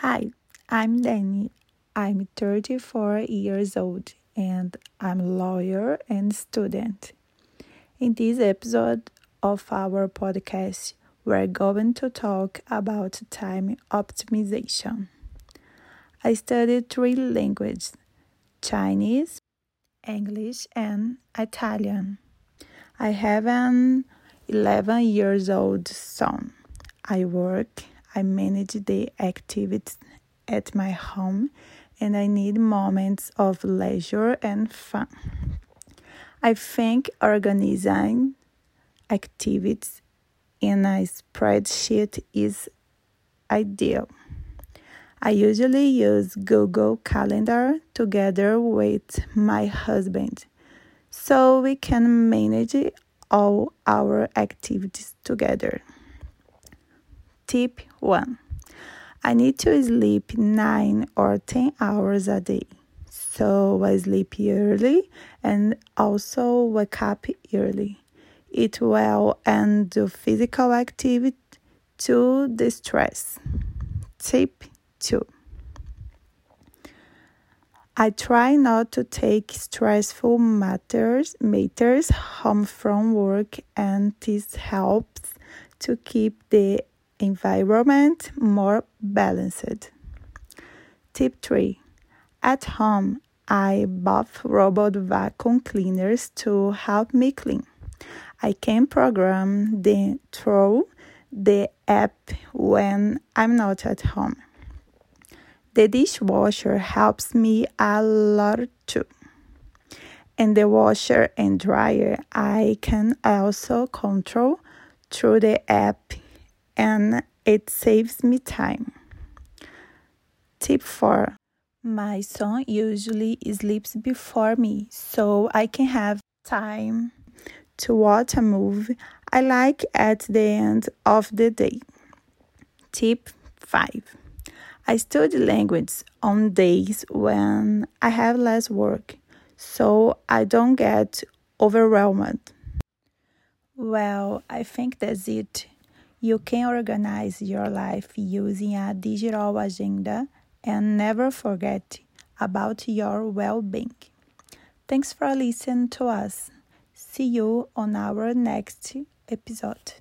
Hi, I'm Danny. I'm 34 years old and I'm lawyer and student. In this episode of our podcast, we're going to talk about time optimization. I studied three languages Chinese, English, and Italian. I have an 11 years old son. I work I manage the activities at my home and I need moments of leisure and fun. I think organizing activities in a spreadsheet is ideal. I usually use Google Calendar together with my husband so we can manage all our activities together. Tip 1 I need to sleep 9 or 10 hours a day. So I sleep early and also wake up early. Eat well and do physical activity to distress. Tip 2 I try not to take stressful matters matters home from work and this helps to keep the environment more balanced. Tip 3 At home, I bought robot vacuum cleaners to help me clean. I can program them through the app when I'm not at home. The dishwasher helps me a lot too. And the washer and dryer I can also control through the app and it saves me time. Tip 4 My son usually sleeps before me, so I can have time to watch a movie I like at the end of the day. Tip 5 I study language on days when I have less work, so I don't get overwhelmed. Well, I think that's it. You can organize your life using a digital agenda and never forget about your well being. Thanks for listening to us. See you on our next episode.